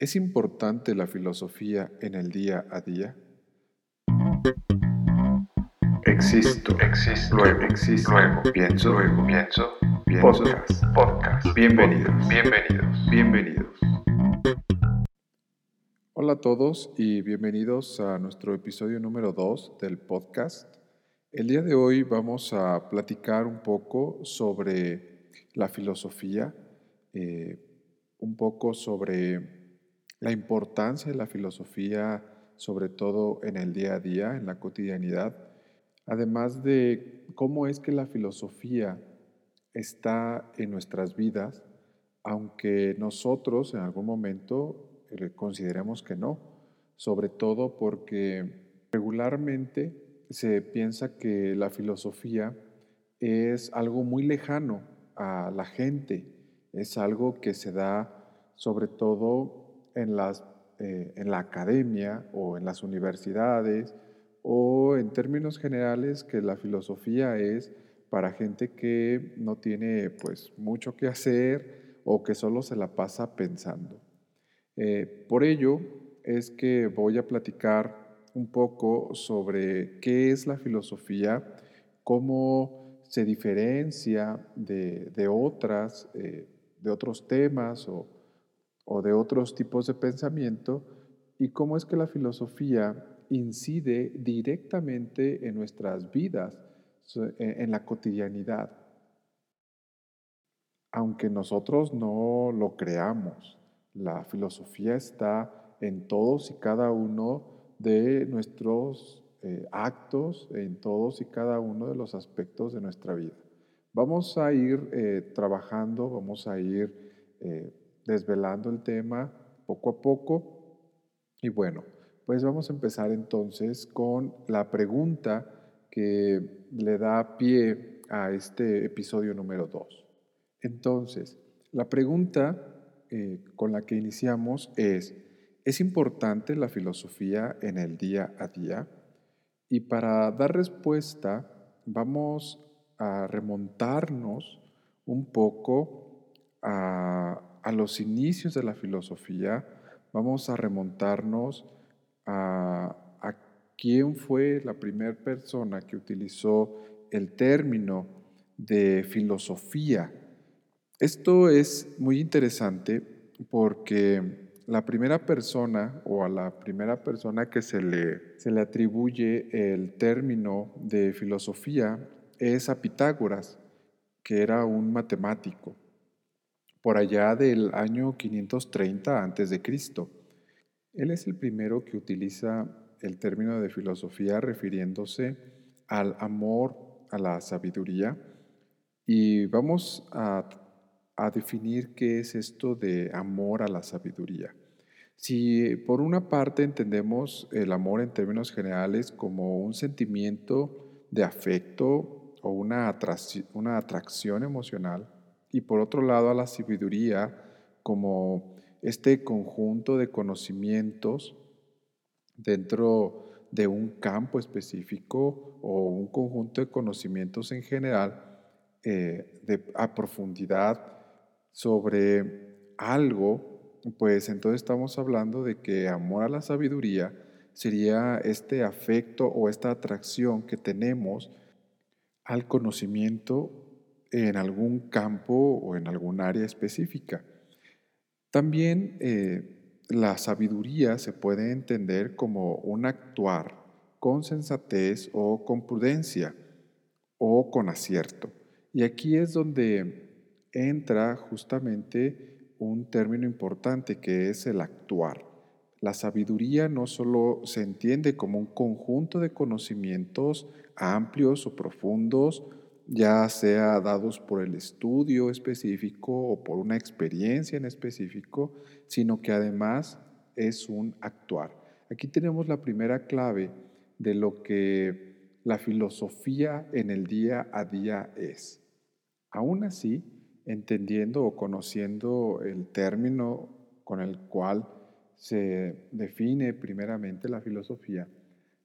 ¿Es importante la filosofía en el día a día? Existo, existo, luego existo, luego pienso, luego pienso, pienso, podcast, podcast. Bienvenidos, bienvenidos, bienvenidos. Hola a todos y bienvenidos a nuestro episodio número 2 del podcast. El día de hoy vamos a platicar un poco sobre la filosofía, eh, un poco sobre la importancia de la filosofía, sobre todo en el día a día, en la cotidianidad, además de cómo es que la filosofía está en nuestras vidas, aunque nosotros en algún momento eh, consideremos que no, sobre todo porque regularmente se piensa que la filosofía es algo muy lejano a la gente, es algo que se da sobre todo en, las, eh, en la academia o en las universidades o en términos generales que la filosofía es para gente que no tiene pues mucho que hacer o que solo se la pasa pensando. Eh, por ello es que voy a platicar un poco sobre qué es la filosofía, cómo se diferencia de, otras, eh, de otros temas o, o de otros tipos de pensamiento y cómo es que la filosofía incide directamente en nuestras vidas, e, en la cotidianidad. Aunque nosotros no lo creamos, la filosofía está en todos y cada uno de nuestros eh, actos, en todos y cada uno de los aspectos de nuestra vida. Vamos a ir eh, trabajando, vamos a ir eh, desvelando el tema poco a poco. Y bueno, pues vamos a empezar entonces con la pregunta que le da pie a este episodio número 2. Entonces, la pregunta eh, con la que iniciamos es, ¿es importante la filosofía en el día a día? Y para dar respuesta, vamos a remontarnos un poco a a los inicios de la filosofía, vamos a remontarnos a, quién fue la primera persona que utilizó el término de filosofía. Esto es muy interesante porque la primera persona o a la primera persona que se le, se le atribuye el término de filosofía es a Pitágoras, que era un matemático por allá del año 530 a.C. Él es el primero que utiliza el término de filosofía refiriéndose al amor a la sabiduría y vamos a, definir qué es esto de amor a la sabiduría. Si por una parte entendemos el amor en términos generales como un sentimiento de afecto o una, una atracción emocional, y por otro lado a la sabiduría como este conjunto de conocimientos dentro de un campo específico o un conjunto de conocimientos en general eh, de, a profundidad sobre algo, pues entonces estamos hablando de que amor a la sabiduría sería este afecto o esta atracción que tenemos al conocimiento en algún campo o en algún área específica. También eh, la sabiduría se puede entender como un actuar con sensatez o con prudencia o con acierto. Y aquí es donde entra justamente un término importante que es el actuar. La sabiduría no solo se entiende como un conjunto de conocimientos amplios o profundos ya sea dados por el estudio específico o por una experiencia en específico, sino que además es un actuar. Aquí tenemos la primera clave de lo que la filosofía en el día a día es. Aún así, entendiendo o conociendo el término con el cual se define primeramente la filosofía,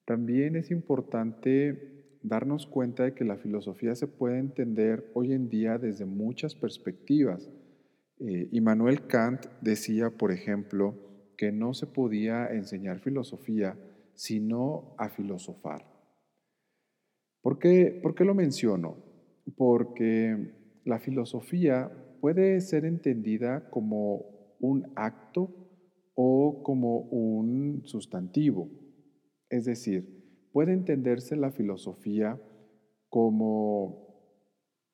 también es importante darnos cuenta de que la filosofía se puede entender hoy en día desde muchas perspectivas. Eh, Immanuel Kant decía, por ejemplo, que no se podía enseñar filosofía sino a filosofar. ¿Por qué, ¿Por qué lo menciono? Porque la filosofía puede ser entendida como un acto o como un sustantivo. Es decir, puede entenderse la filosofía como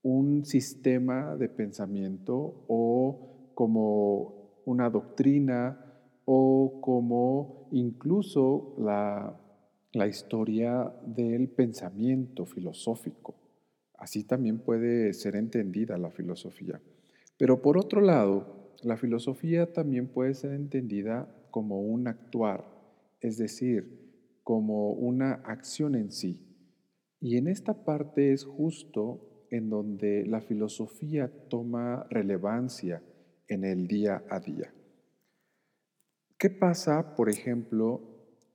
un sistema de pensamiento o como una doctrina o como incluso la, historia del pensamiento filosófico. Así también puede ser entendida la filosofía. Pero por otro lado, la filosofía también puede ser entendida como un actuar, es decir, como una acción en sí. Y en esta parte es justo en donde la filosofía toma relevancia en el día a día. ¿Qué pasa, por ejemplo,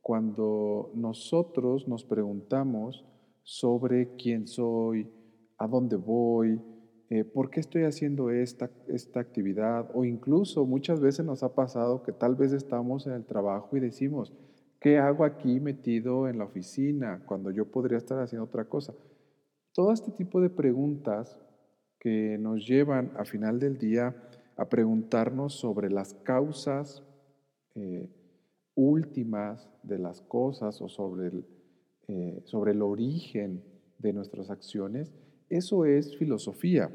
cuando nosotros nos preguntamos sobre quién soy, a dónde voy, eh, por qué estoy haciendo esta, esta actividad? O incluso muchas veces nos ha pasado que tal vez estamos en el trabajo y decimos, ¿qué hago aquí metido en la oficina cuando yo podría estar haciendo otra cosa? Todo este tipo de preguntas que nos llevan a final del día a preguntarnos sobre las causas eh, últimas de las cosas o sobre el, eh, sobre el origen de nuestras acciones, eso es filosofía.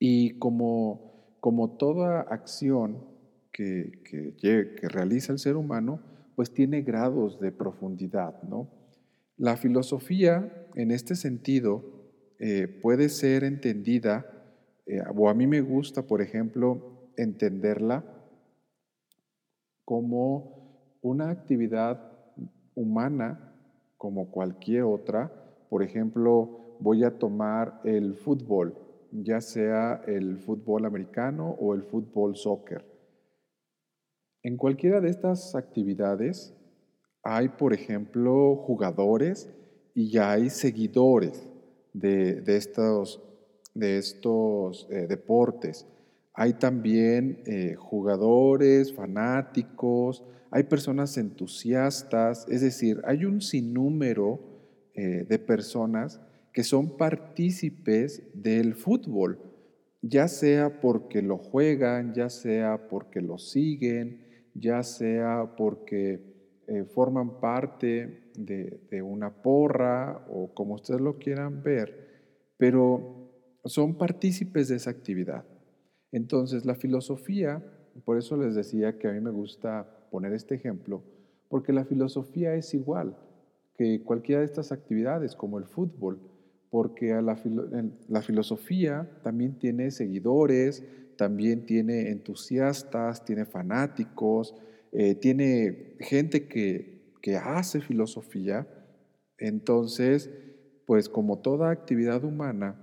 Y como, como toda acción que, que, que realiza el ser humano, pues tiene grados de profundidad, ¿no? La filosofía, en este sentido, eh, puede ser entendida, eh, o a mí me gusta, por ejemplo, entenderla como una actividad humana como cualquier otra. Por ejemplo, voy a tomar el fútbol, ya sea el fútbol americano o el fútbol soccer. En cualquiera de estas actividades hay, por ejemplo, jugadores y ya hay seguidores de, estos, eh, deportes. Hay también eh, jugadores, fanáticos, hay personas entusiastas, es decir, hay un sinnúmero eh, de personas que son partícipes del fútbol, ya sea porque lo juegan, ya sea porque lo siguen, ya sea porque eh, forman parte de, una porra o como ustedes lo quieran ver, pero son partícipes de esa actividad. Entonces, la filosofía, por eso les decía que a mí me gusta poner este ejemplo, porque la filosofía es igual que cualquiera de estas actividades, como el fútbol, porque la, la filosofía también tiene seguidores, también tiene entusiastas, tiene fanáticos, eh, tiene gente que, hace filosofía, entonces, pues como toda actividad humana,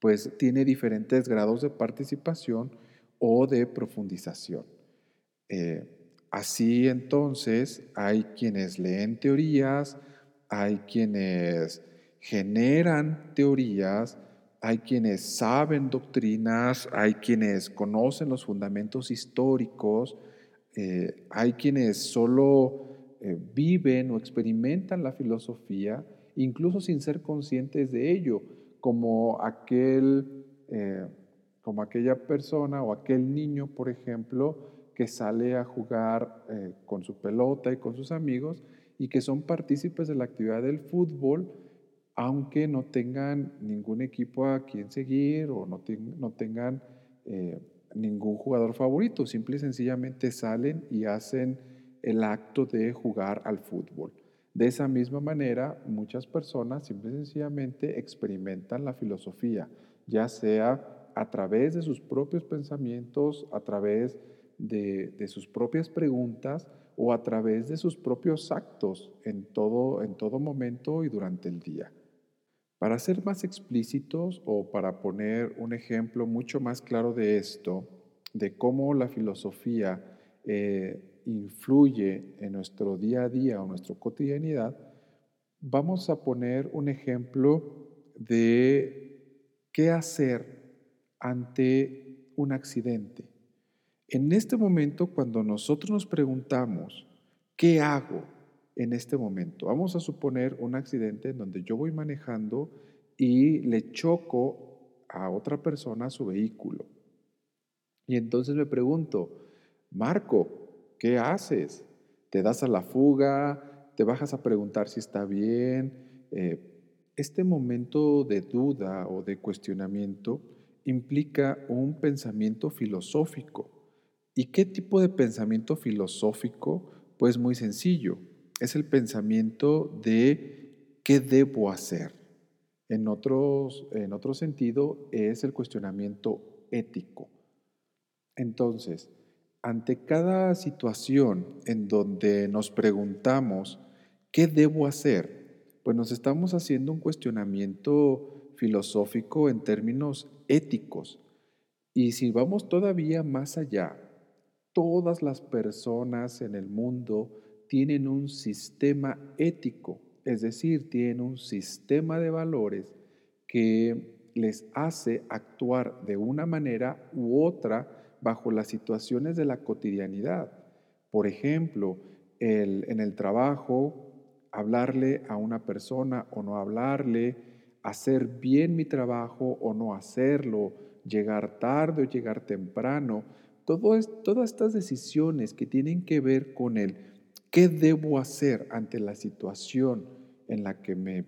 pues tiene diferentes grados de participación o de profundización. Eh, así entonces hay quienes leen teorías, hay quienes generan teorías, hay quienes saben doctrinas, hay quienes conocen los fundamentos históricos, eh, hay quienes solo eh, viven o experimentan la filosofía, incluso sin ser conscientes de ello, como aquel, eh, como aquella persona o aquel niño, por ejemplo, que sale a jugar con su pelota y con sus amigos y que son partícipes de la actividad del fútbol, aunque no tengan ningún equipo a quien seguir o no, no tengan ningún jugador favorito, simple y sencillamente salen y hacen el acto de jugar al fútbol. De esa misma manera, muchas personas simple y sencillamente experimentan la filosofía, ya sea a través de sus propios pensamientos, a través de, de sus propias preguntas o a través de sus propios actos en todo, en todo momento y durante el día. Para ser más explícitos o para poner un ejemplo mucho más claro de esto, de cómo la filosofía eh, influye en nuestro día a día o nuestra cotidianidad, vamos a poner un ejemplo de qué hacer ante un accidente. En este momento, cuando nosotros nos preguntamos, ¿qué hago en este momento? Vamos a suponer un accidente en donde yo voy manejando y le choco a otra persona su vehículo. Y entonces me pregunto, Marco, ¿qué haces? ¿Te das a la fuga? ¿Te bajas a preguntar si está bien? Eh, este momento de duda o de cuestionamiento implica un pensamiento filosófico. ¿Y qué tipo de pensamiento filosófico? Pues muy sencillo, es el pensamiento de qué debo hacer. En, otros, en otro sentido, es el cuestionamiento ético. Entonces, ante cada situación en donde nos preguntamos, ¿qué debo hacer? Pues nos estamos haciendo un cuestionamiento filosófico en términos éticos. Y si vamos todavía más allá, todas las personas en el mundo tienen un sistema ético, es decir, tienen un sistema de valores que les hace actuar de una manera u otra bajo las situaciones de la cotidianidad. Por ejemplo, en el trabajo, hablarle a una persona o no hablarle, hacer bien mi trabajo o no hacerlo, llegar tarde o llegar temprano, todas estas decisiones que tienen que ver con el qué debo hacer ante la situación en la que me,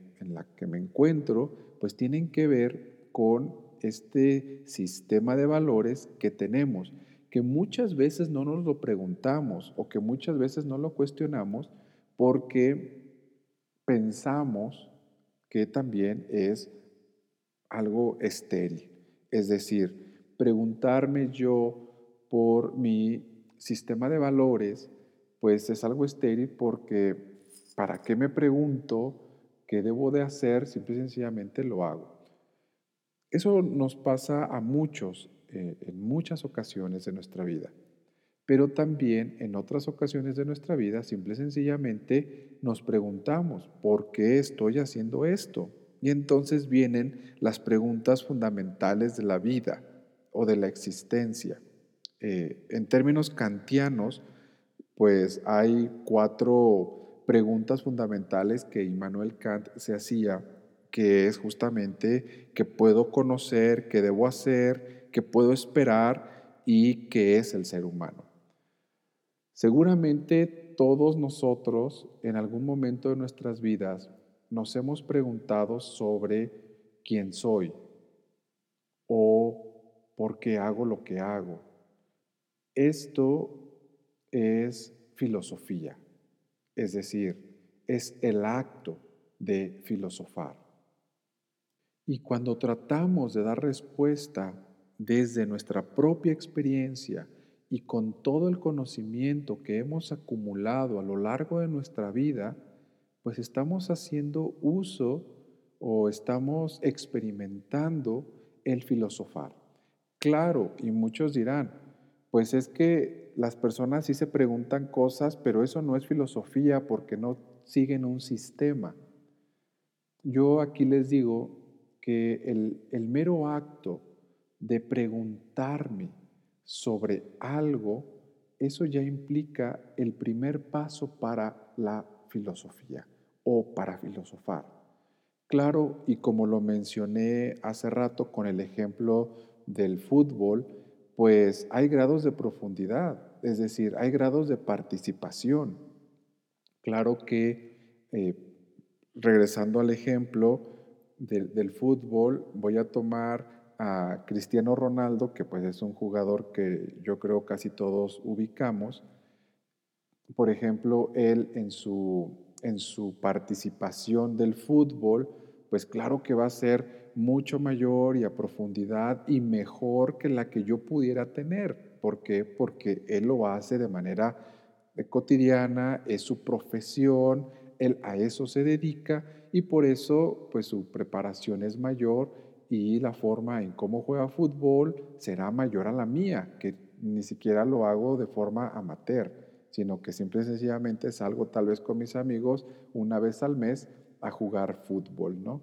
encuentro, pues tienen que ver con este sistema de valores que tenemos, que muchas veces no nos lo preguntamos o que muchas veces no lo cuestionamos porque pensamos que también es algo estéril. Es decir, preguntarme yo por mi sistema de valores, pues es algo estéril porque ¿para qué me pregunto qué debo de hacer? Simple y sencillamente lo hago. Eso nos pasa a muchos eh, en muchas ocasiones de nuestra vida, pero también en otras ocasiones de nuestra vida simple y sencillamente nos preguntamos, ¿por qué estoy haciendo esto? Y entonces vienen las preguntas fundamentales de la vida o de la existencia. Eh, en términos kantianos, pues hay cuatro preguntas fundamentales que Immanuel Kant se hacía, que es justamente qué puedo conocer, qué debo hacer, qué puedo esperar y qué es el ser humano. Seguramente todos nosotros en algún momento de nuestras vidas nos hemos preguntado sobre quién soy o por qué hago lo que hago. Esto es filosofía, es decir, es el acto de filosofar. Y cuando tratamos de dar respuesta desde nuestra propia experiencia y con todo el conocimiento que hemos acumulado a lo largo de nuestra vida, pues estamos haciendo uso o estamos experimentando el filosofar. Claro, y muchos dirán, pues es que las personas sí se preguntan cosas, pero eso no es filosofía porque no siguen un sistema. Yo aquí les digo que el, el mero acto de preguntarme sobre algo, eso ya implica el primer paso para la filosofía o para filosofar. Claro, y como lo mencioné hace rato con el ejemplo del fútbol, pues hay grados de profundidad, es decir, hay grados de participación. Claro que, eh, regresando al ejemplo del, del fútbol, voy a tomar a Cristiano Ronaldo, que pues es un jugador que yo creo casi todos ubicamos. Por ejemplo, él en su, en su participación del fútbol, pues claro que va a ser mucho mayor y a profundidad y mejor que la que yo pudiera tener. ¿Por qué? Porque él lo hace de manera cotidiana, es su profesión, él a eso se dedica y por eso pues su preparación es mayor y la forma en cómo juega fútbol será mayor a la mía, que ni siquiera lo hago de forma amateur, sino que simple y sencillamente salgo tal vez con mis amigos una vez al mes a jugar fútbol, ¿no?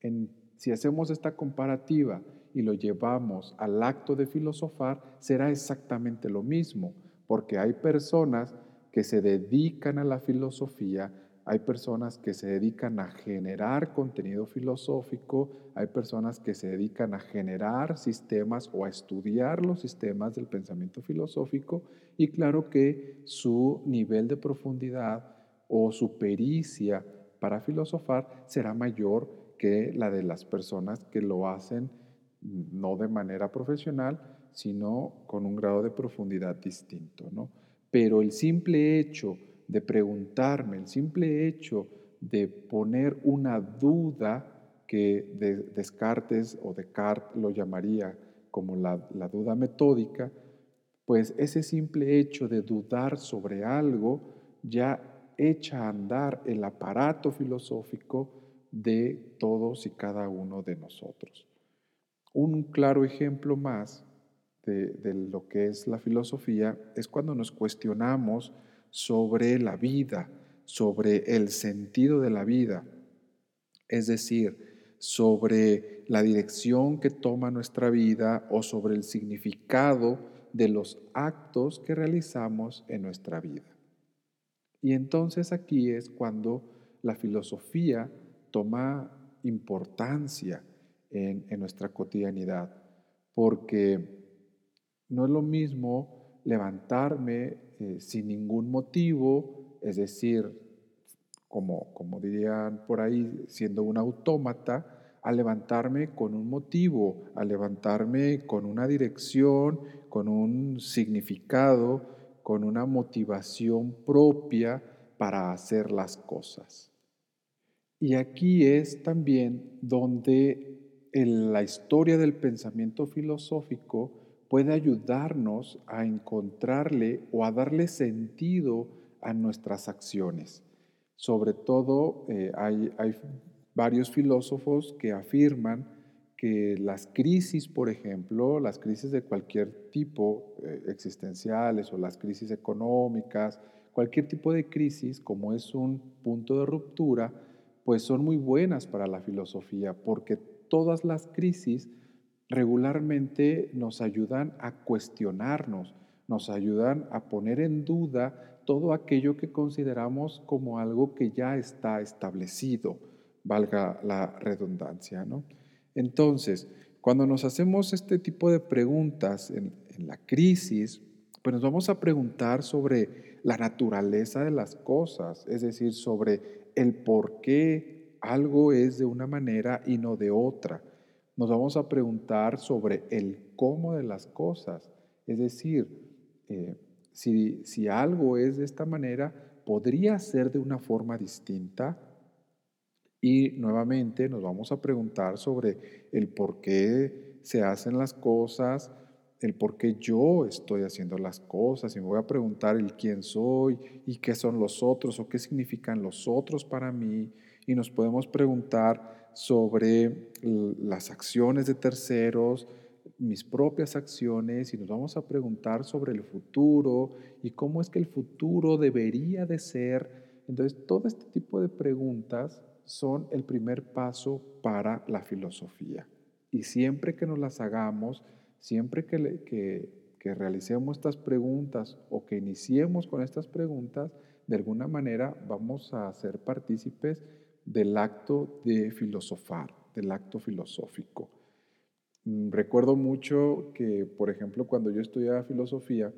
En, si hacemos esta comparativa y lo llevamos al acto de filosofar, será exactamente lo mismo, porque hay personas que se dedican a la filosofía, hay personas que se dedican a generar contenido filosófico, hay personas que se dedican a generar sistemas o a estudiar los sistemas del pensamiento filosófico y claro que su nivel de profundidad o su pericia para filosofar será mayor que la de las personas que lo hacen no de manera profesional, sino con un grado de profundidad distinto. ¿no? Pero el simple hecho de preguntarme, el simple hecho de poner una duda que Descartes o Descartes lo llamaría como la, la duda metódica, pues ese simple hecho de dudar sobre algo ya echa a andar el aparato filosófico de todos y cada uno de nosotros. Un claro ejemplo más de, lo que es la filosofía es cuando nos cuestionamos sobre la vida, sobre el sentido de la vida, es decir, sobre la dirección que toma nuestra vida o sobre el significado de los actos que realizamos en nuestra vida. Y entonces aquí es cuando la filosofía toma importancia en, nuestra cotidianidad, porque no es lo mismo levantarme eh, sin ningún motivo, es decir, como, como dirían por ahí, siendo un autómata, a levantarme con un motivo, a levantarme con una dirección, con un significado, con una motivación propia para hacer las cosas. Y aquí es también donde en la historia del pensamiento filosófico puede ayudarnos a encontrarle o a darle sentido a nuestras acciones. Sobre todo eh, hay, varios filósofos que afirman que las crisis, por ejemplo, las crisis de cualquier tipo, eh, existenciales o las crisis económicas, cualquier tipo de crisis, como es un punto de ruptura, pues son muy buenas para la filosofía, porque todas las crisis regularmente nos ayudan a cuestionarnos, nos ayudan a poner en duda todo aquello que consideramos como algo que ya está establecido, valga la redundancia. ¿no? Entonces, cuando nos hacemos este tipo de preguntas en, la crisis, pues nos vamos a preguntar sobre la naturaleza de las cosas, es decir, sobre el por qué algo es de una manera y no de otra nos vamos a preguntar sobre el cómo de las cosas. Es decir, eh, si, si algo es de esta manera, podría ser de una forma distinta. Y nuevamente nos vamos a preguntar sobre el por qué se hacen las cosas, el por qué yo estoy haciendo las cosas. Y me voy a preguntar el quién soy y qué son los otros o qué significan los otros para mí. Y nos podemos preguntar sobre las acciones de terceros, mis propias acciones y nos vamos a preguntar sobre el futuro y cómo es que el futuro debería de ser. Entonces, todo este tipo de preguntas son el primer paso para la filosofía. Y siempre que nos las hagamos, siempre que, que, que realicemos estas preguntas o que iniciemos con estas preguntas, de alguna manera vamos a ser partícipes del acto de filosofar, del acto filosófico. Mm, recuerdo mucho que, por ejemplo, cuando yo estudiaba filosofía,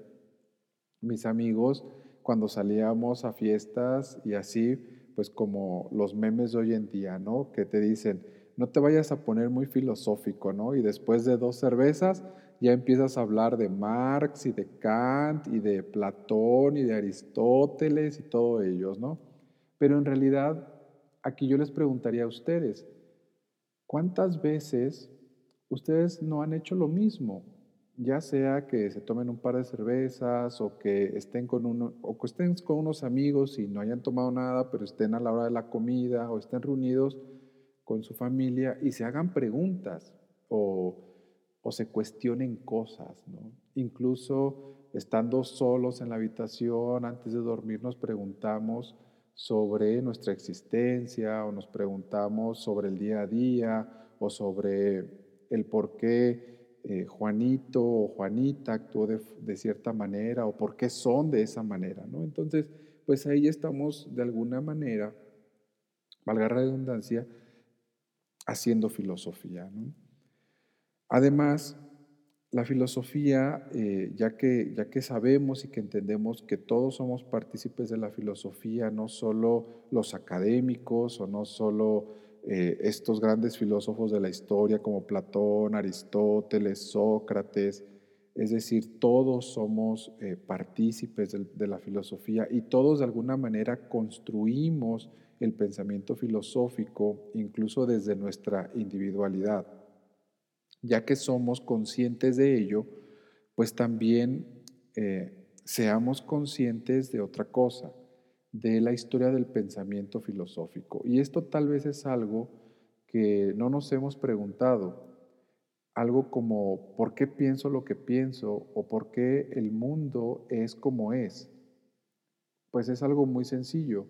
mis amigos, cuando salíamos a fiestas y así, pues como los memes de hoy en día, ¿no? Que te dicen, no te vayas a poner muy filosófico, ¿no? Y después de dos cervezas ya empiezas a hablar de Marx y de Kant y de Platón y de Aristóteles y todos ellos, ¿no? Pero en realidad aquí yo les preguntaría a ustedes, ¿cuántas veces ustedes no han hecho lo mismo? Ya sea que se tomen un par de cervezas o que estén con, unos amigos y no hayan tomado nada, pero estén a la hora de la comida o estén reunidos con su familia y se hagan preguntas o, se cuestionen cosas. Incluso estando solos en la habitación, antes de dormir nos preguntamos, sobre nuestra existencia o nos preguntamos sobre el día a día o sobre el por qué eh, Juanito o Juanita actuó de, cierta manera o por qué son de esa manera, ¿no? Entonces, pues ahí estamos de alguna manera, valga la redundancia, haciendo filosofía, ¿no? Además, la filosofía, eh, ya, que, ya que sabemos y que entendemos que todos somos partícipes de la filosofía, no solo los académicos o no solo eh, estos grandes filósofos de la historia como Platón, Aristóteles, Sócrates, es decir, todos somos eh, partícipes de la filosofía y todos de alguna manera construimos el pensamiento filosófico incluso desde nuestra individualidad ya que somos conscientes de ello, pues también eh, seamos conscientes de otra cosa, de la historia del pensamiento filosófico. Y esto tal vez es algo que no nos hemos preguntado, algo como ¿por qué pienso lo que pienso? o ¿por qué el mundo es como es? Pues es algo muy sencillo,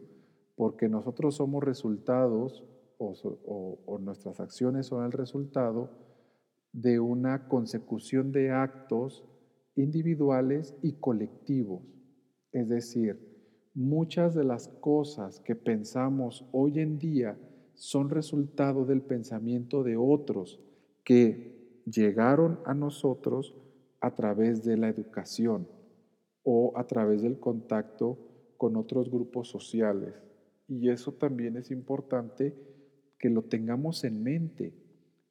porque nosotros somos resultados o nuestras acciones son el resultado de una consecución de actos individuales y colectivos. Es decir, muchas de las cosas que pensamos hoy en día son resultado del pensamiento de otros que llegaron a nosotros a través de la educación o a través del contacto con otros grupos sociales. Y eso también es importante que lo tengamos en mente,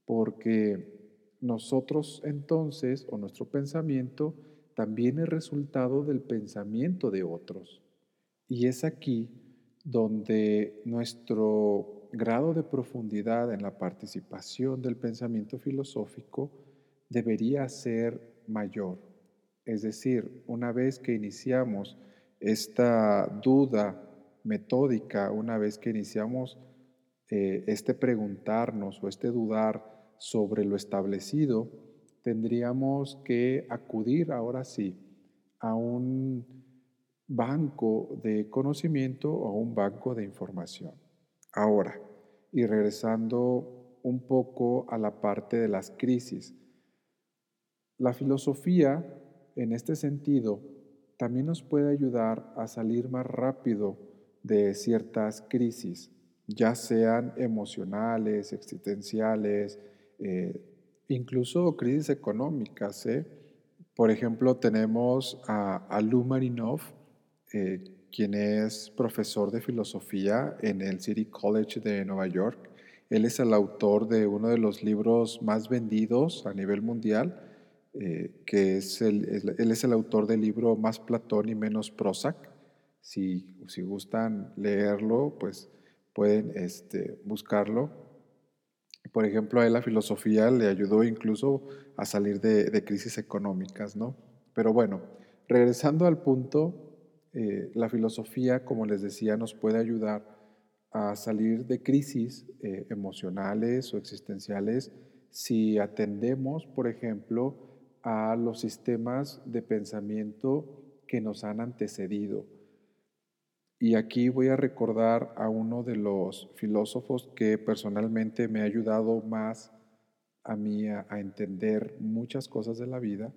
porque nosotros entonces, o nuestro pensamiento, también es resultado del pensamiento de otros. Y es aquí donde nuestro grado de profundidad en la participación del pensamiento filosófico debería ser mayor. Es decir, una vez que iniciamos esta duda metódica, una vez que iniciamos eh, este preguntarnos o este dudar sobre lo establecido, tendríamos que acudir ahora sí a un banco de conocimiento o a un banco de información. Ahora, y regresando un poco a la parte de las crisis, la filosofía en este sentido también nos puede ayudar a salir más rápido de ciertas crisis, ya sean emocionales, existenciales, eh, incluso crisis económicas. ¿eh? Por ejemplo, tenemos a, a Lou Marinov, eh, quien es profesor de filosofía en el City College de Nueva York. Él es el autor de uno de los libros más vendidos a nivel mundial, que es el, él es el autor del libro Más Platón y menos Prozac. Si, si gustan leerlo, pues pueden este, buscarlo por ejemplo, a él la filosofía le ayudó incluso a salir de, crisis económicas, ¿no? Pero bueno, regresando al punto, eh, la filosofía, como les decía, nos puede ayudar a salir de crisis eh, emocionales o existenciales si atendemos, por ejemplo, a los sistemas de pensamiento que nos han antecedido y aquí voy a recordar a uno de los filósofos que personalmente me ha ayudado más a mí a, entender muchas cosas de la vida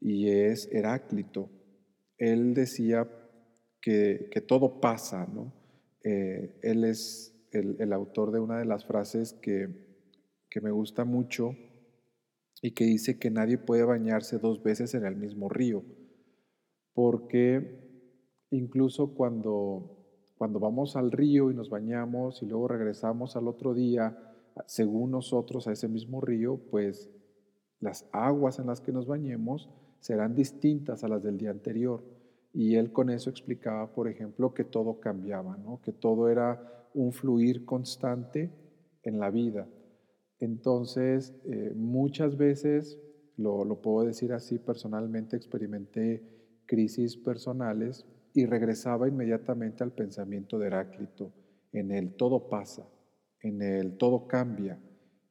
y es Heráclito. Él decía que, todo pasa, ¿no? Eh, él es el, autor de una de las frases que, que me gusta mucho y que dice que nadie puede bañarse dos veces en el mismo río, porque Incluso cuando, cuando vamos al río y nos bañamos y luego regresamos al otro día, según nosotros, a ese mismo río, pues las aguas en las que nos bañemos serán distintas a las del día anterior. Y él con eso explicaba, por ejemplo, que todo cambiaba, ¿no? que todo era un fluir constante en la vida. Entonces, eh, muchas veces, lo, lo puedo decir así, personalmente experimenté crisis personales y regresaba inmediatamente al pensamiento de Heráclito, en el todo pasa, en el todo cambia,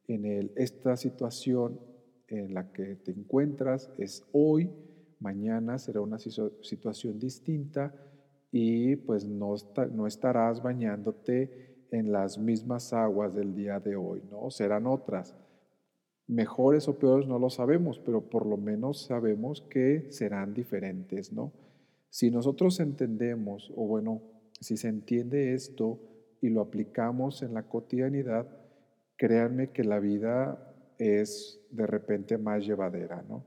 en el esta situación en la que te encuentras es hoy, mañana será una situación distinta y pues no, no estarás bañándote en las mismas aguas del día de hoy, ¿no? Serán otras. Mejores o peores no lo sabemos, pero por lo menos sabemos que serán diferentes, ¿no? Si nosotros entendemos, o bueno, si se entiende esto y lo aplicamos en la cotidianidad, créanme que la vida es de repente más llevadera, ¿no?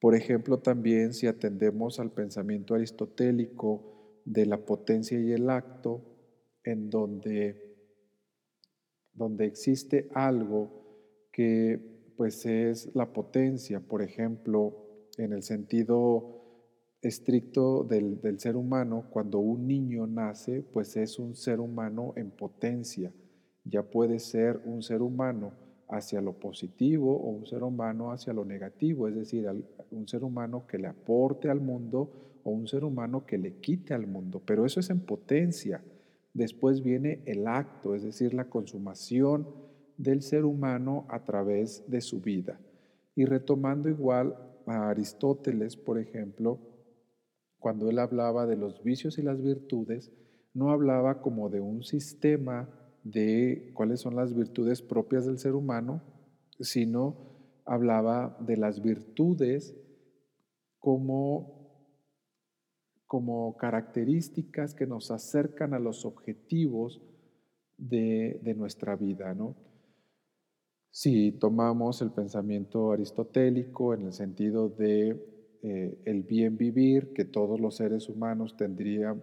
Por ejemplo, también si atendemos al pensamiento aristotélico de la potencia y el acto, en donde, donde existe algo que pues es la potencia, por ejemplo, en el sentido estricto del, del, ser humano, cuando un niño nace, pues es un ser humano en potencia. Ya puede ser un ser humano hacia lo positivo o un ser humano hacia lo negativo, es decir, un ser humano que le aporte al mundo o un ser humano que le quite al mundo, pero eso es en potencia. Después viene el acto, es decir, la consumación del ser humano a través de su vida. Y retomando igual a Aristóteles, por ejemplo, cuando él hablaba de los vicios y las virtudes, no hablaba como de un sistema de cuáles son las virtudes propias del ser humano, sino hablaba de las virtudes como, como características que nos acercan a los objetivos de, de nuestra vida, ¿no? Si tomamos el pensamiento aristotélico en el sentido de eh, el bien vivir, que todos los seres humanos tendría,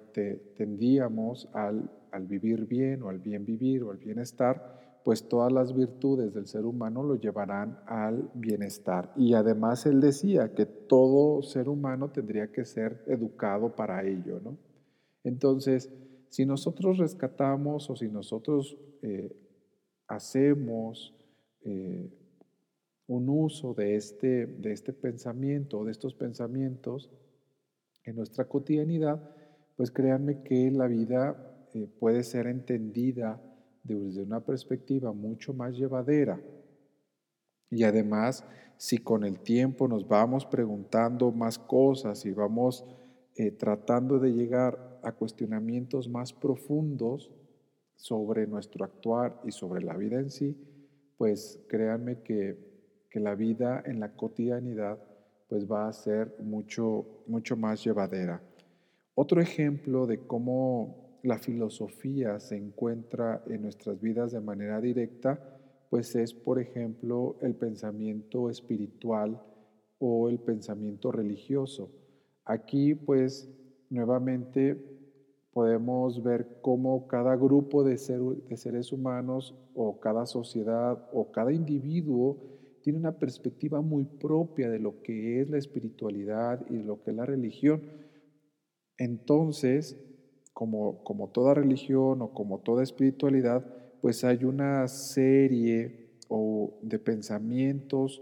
al vivir bien o al bien vivir o al bienestar, pues todas las virtudes del ser humano lo llevarán al bienestar. Y además él decía que todo ser humano tendría que ser educado para ello. ¿no? Entonces, si nosotros rescatamos o si nosotros eh, hacemos eh, un uso de este, de este pensamiento, de estos pensamientos en nuestra cotidianidad, pues créanme que la vida eh, puede ser entendida desde una perspectiva mucho más llevadera. Y además, si con el tiempo nos vamos preguntando más cosas y vamos eh, tratando de llegar a cuestionamientos más profundos sobre nuestro actuar y sobre la vida en sí, pues créanme que, la vida en la cotidianidad pues va a ser mucho, mucho más llevadera. Otro ejemplo de cómo la filosofía se encuentra en nuestras vidas de manera directa, pues es, por ejemplo, el pensamiento espiritual o el pensamiento religioso. Aquí, pues, nuevamente podemos ver cómo cada grupo de, de seres humanos o cada sociedad o cada individuo tiene una perspectiva muy propia de lo que es la espiritualidad y de lo que es la religión. Entonces, como, como toda religión o como toda espiritualidad, pues hay una serie o de pensamientos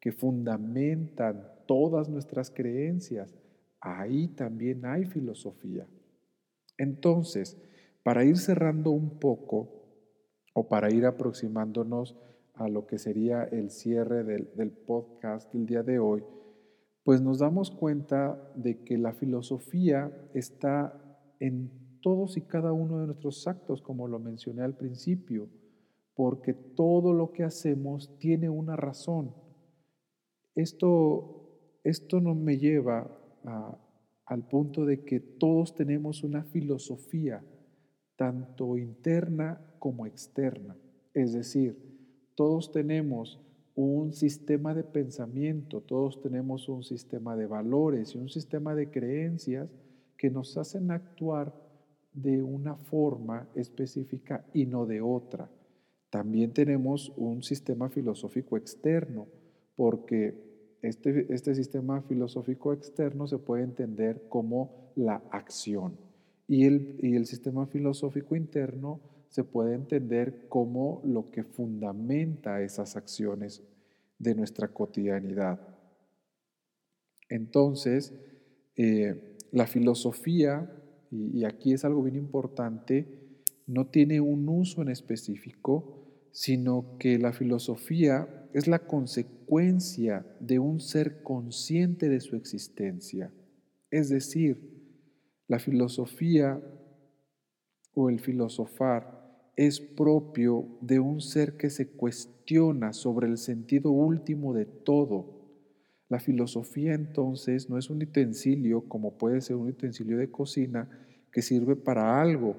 que fundamentan todas nuestras creencias. Ahí también hay filosofía. Entonces, para ir cerrando un poco o para ir aproximándonos a lo que sería el cierre del, podcast del día de hoy, pues nos damos cuenta de que la filosofía está en todos y cada uno de nuestros actos, como lo mencioné al principio, porque todo lo que hacemos tiene una razón. Esto, esto nos me lleva al punto de que todos tenemos una filosofía, tanto interna como externa. Es decir, todos tenemos un sistema de pensamiento, todos tenemos un sistema de valores y un sistema de creencias que nos hacen actuar de una forma específica y no de otra. También tenemos un sistema filosófico externo, porque este, este, sistema filosófico externo se puede entender como la acción y el, y el sistema filosófico interno se puede entender como lo que fundamenta esas acciones de nuestra cotidianidad. Entonces, eh, la filosofía, y, y aquí es algo bien importante, no tiene un uso en específico, sino que la filosofía es la consecuencia de un ser consciente de su existencia. Es decir, la filosofía o el filosofar es propio de un ser que se cuestiona sobre el sentido último de todo. La filosofía entonces no es un utensilio como puede ser un utensilio de cocina que sirve para algo,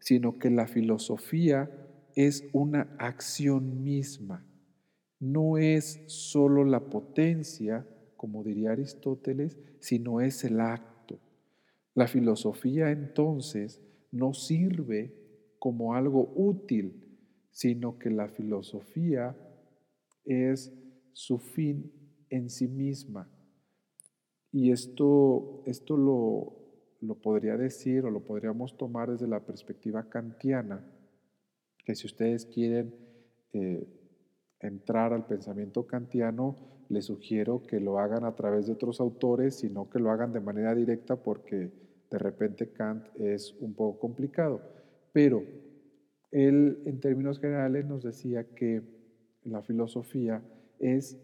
sino que la filosofía es una acción misma. No es solo la potencia, como diría Aristóteles, sino es el acto. La filosofía entonces no sirve como algo útil, sino que la filosofía es su fin en sí misma. Y esto, esto lo, lo podría decir o lo podríamos tomar desde la perspectiva kantiana, que si ustedes quieren eh, entrar al pensamiento kantiano, les sugiero que lo hagan a través de otros autores, sino que lo hagan de manera directa porque de repente Kant es un poco complicado. Pero él en términos generales nos decía que la filosofía es,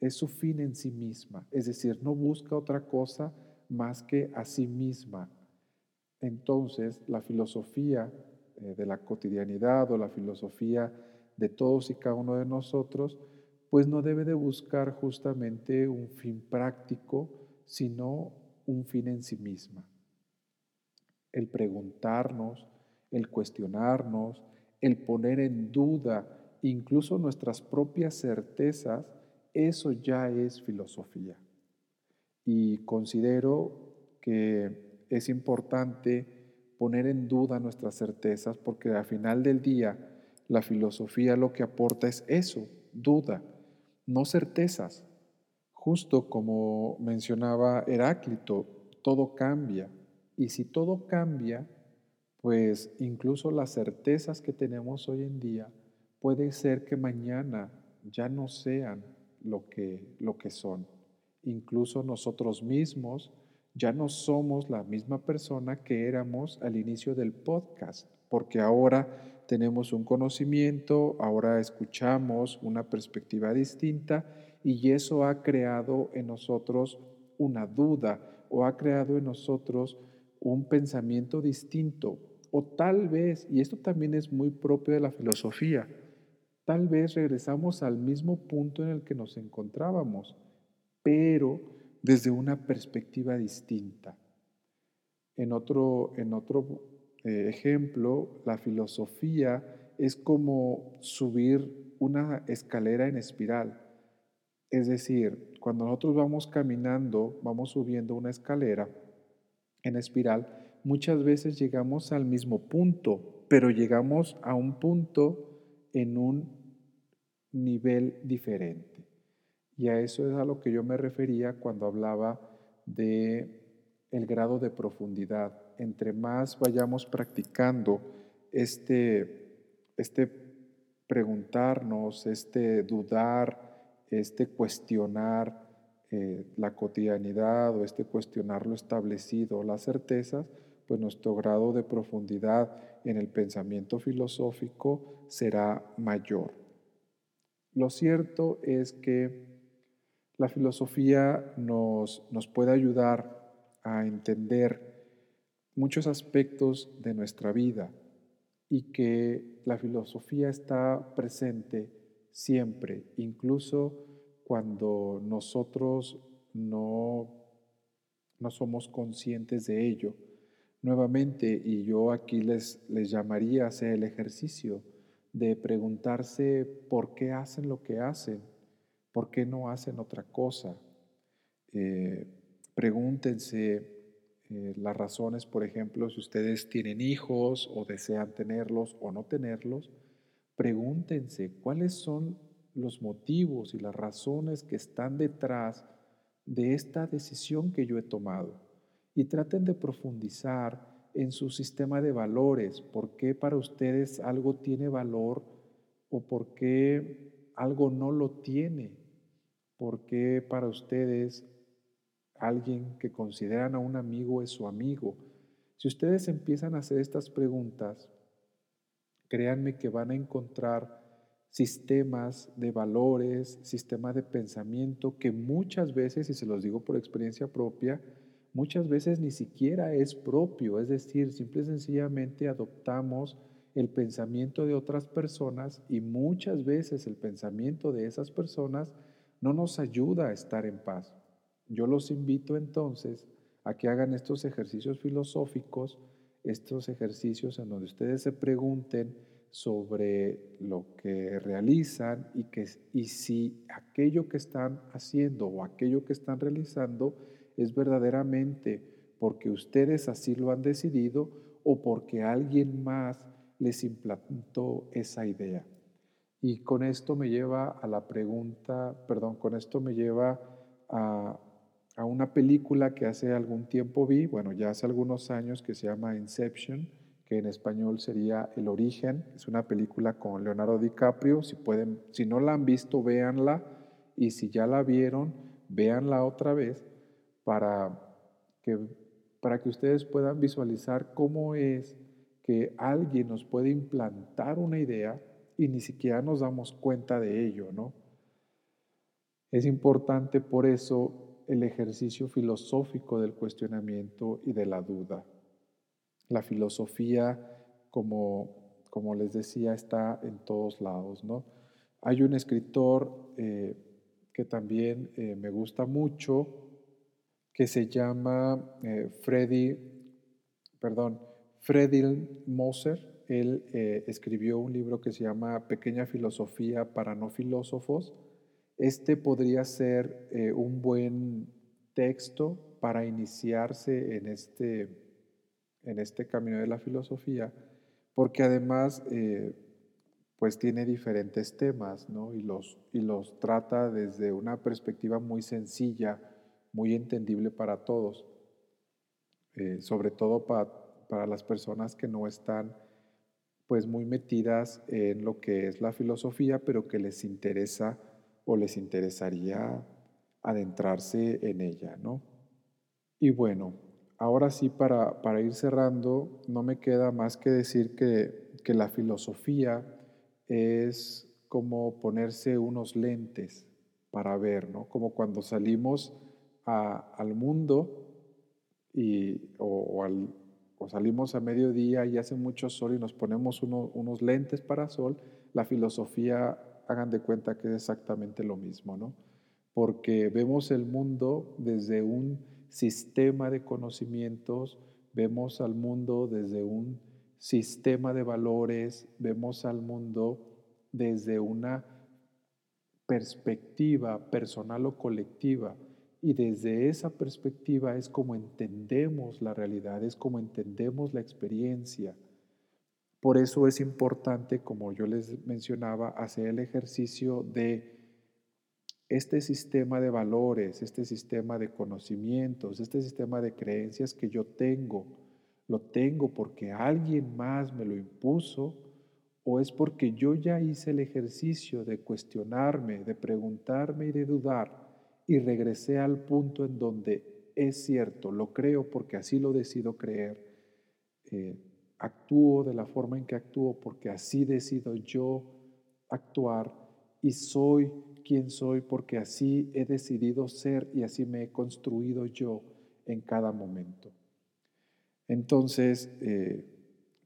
es su fin en sí misma, es decir, no busca otra cosa más que a sí misma. Entonces, la filosofía eh, de la cotidianidad o la filosofía de todos y cada uno de nosotros, pues no debe de buscar justamente un fin práctico, sino un fin en sí misma. El preguntarnos, el cuestionarnos, el poner en duda incluso nuestras propias certezas, eso ya es filosofía. Y considero que es importante poner en duda nuestras certezas porque al final del día la filosofía lo que aporta es eso, duda, no certezas. Justo como mencionaba Heráclito, todo cambia. Y si todo cambia, pues incluso las certezas que tenemos hoy en día puede ser que mañana ya no sean lo que, lo que son. Incluso nosotros mismos ya no somos la misma persona que éramos al inicio del podcast, porque ahora tenemos un conocimiento, ahora escuchamos una perspectiva distinta y eso ha creado en nosotros una duda o ha creado en nosotros un pensamiento distinto. O tal vez, y esto también es muy propio de la filosofía, tal vez regresamos al mismo punto en el que nos encontrábamos, pero desde una perspectiva distinta. En otro, en otro eh, ejemplo, la filosofía es como subir una escalera en espiral. Es decir, cuando nosotros vamos caminando, vamos subiendo una escalera en espiral, muchas veces llegamos al mismo punto, pero llegamos a un punto en un nivel diferente. Y a eso es a lo que yo me refería cuando hablaba de el grado de profundidad. Entre más vayamos practicando este, este preguntarnos, este dudar, este cuestionar eh, la cotidianidad o este cuestionar lo establecido, las certezas, pues nuestro grado de profundidad en el pensamiento filosófico será mayor. Lo cierto es que la filosofía nos, nos puede ayudar a entender muchos aspectos de nuestra vida y que la filosofía está presente siempre, incluso cuando nosotros no, no somos conscientes de ello. Nuevamente, y yo aquí les, les llamaría a hacer el ejercicio de preguntarse por qué hacen lo que hacen ¿Por qué no hacen otra cosa? Eh, pregúntense eh, las razones, por ejemplo, si ustedes tienen hijos o desean tenerlos o no tenerlos, pregúntense cuáles son los motivos y las razones que están detrás de esta decisión que yo he tomado y traten de profundizar en su sistema de valores, por qué para ustedes algo tiene valor o por qué algo no lo tiene. ¿Por qué para ustedes alguien que consideran a un amigo es su amigo? Si ustedes empiezan a hacer estas preguntas, créanme que van a encontrar sistemas de valores, sistemas de pensamiento que muchas veces, y se los digo por experiencia propia, muchas veces ni siquiera es propio, es decir, simple y sencillamente adoptamos el pensamiento de otras personas y muchas veces el pensamiento de esas personas no nos ayuda a estar en paz. Yo los invito entonces a que hagan estos ejercicios filosóficos, estos ejercicios en donde ustedes se pregunten sobre lo que realizan y, que, y si aquello que están haciendo o aquello que están realizando es verdaderamente porque ustedes así lo han decidido o porque alguien más les implantó esa idea. Y con esto me lleva a la pregunta, perdón, con esto me lleva a, a una película que hace algún tiempo vi, bueno, ya hace algunos años, que se llama Inception, que en español sería El origen. Es una película con Leonardo DiCaprio. Si, pueden, si no la han visto, véanla. Y si ya la vieron, véanla otra vez para que, para que ustedes puedan visualizar cómo es que alguien nos puede implantar una idea y ni siquiera nos damos cuenta de ello, ¿no? Es importante por eso el ejercicio filosófico del cuestionamiento y de la duda. La filosofía, como, como les decía, está en todos lados, ¿no? Hay un escritor eh, que también eh, me gusta mucho, que se llama eh, Freddy, perdón, Freddy Moser, él eh, escribió un libro que se llama Pequeña Filosofía para no filósofos. Este podría ser eh, un buen texto para iniciarse en este, en este camino de la filosofía, porque además pues tiene diferentes temas ¿no? y, los, y los trata desde una perspectiva muy sencilla, muy entendible para todos, sobre todo para, para las personas que no están pues muy metidas en lo que es la filosofía, pero que les interesa o les interesaría adentrarse en ella, ¿no? Y bueno, ahora sí para, para ir cerrando, no me queda más que decir que, que la filosofía es como ponerse unos lentes para ver, ¿no? Como cuando salimos al mundo y, o al, salimos a mediodía y hace mucho sol y nos ponemos unos lentes para sol, la filosofía, hagan de cuenta que es exactamente lo mismo, ¿no? Porque vemos el mundo desde un sistema de conocimientos, vemos al mundo desde un sistema de valores, vemos al mundo desde una perspectiva personal o colectiva y desde esa perspectiva es como entendemos la realidad, es como entendemos la experiencia. Por eso es importante, como yo les mencionaba, hacer el ejercicio de este sistema de valores, este sistema de conocimientos, este sistema de creencias que yo tengo. ¿Lo tengo porque alguien más me lo impuso o es porque yo ya hice el ejercicio de cuestionarme, de preguntarme y de dudar? Y regresé al punto en donde es cierto, lo creo porque así lo decido creer, eh, actúo de la forma en que actúo porque así decido yo actuar y soy quien soy porque así he decidido ser y así me he construido yo en cada momento. Entonces, eh,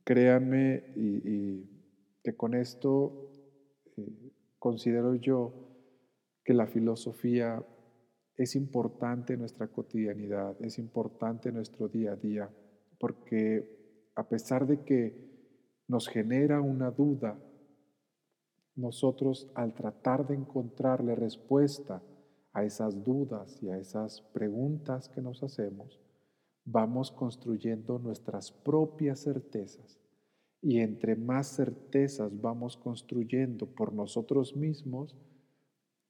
créanme y, que con esto eh, considero yo que la filosofía es importante nuestra cotidianidad, es importante nuestro día a día, porque a pesar de que nos genera una duda, nosotros al tratar de encontrarle respuesta a esas dudas y a esas preguntas que nos hacemos, vamos construyendo nuestras propias certezas. Y entre más certezas vamos construyendo por nosotros mismos,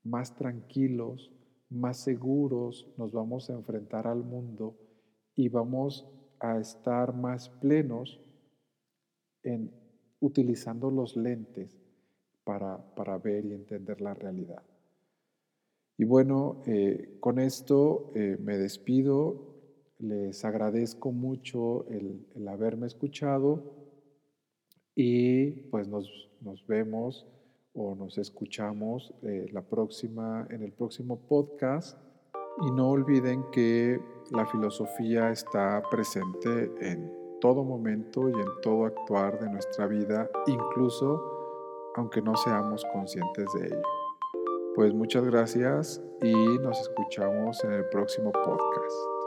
más tranquilos, más seguros nos vamos a enfrentar al mundo y vamos a estar más plenos en utilizando los lentes para, ver y entender la realidad. Y bueno, eh, con esto eh, me despido, les agradezco mucho el, haberme escuchado y pues nos, nos vemos o nos escuchamos eh, la próxima, en el próximo podcast. Y no olviden que la filosofía está presente en todo momento y en todo actuar de nuestra vida, incluso aunque no seamos conscientes de ello. Pues muchas gracias y nos escuchamos en el próximo podcast.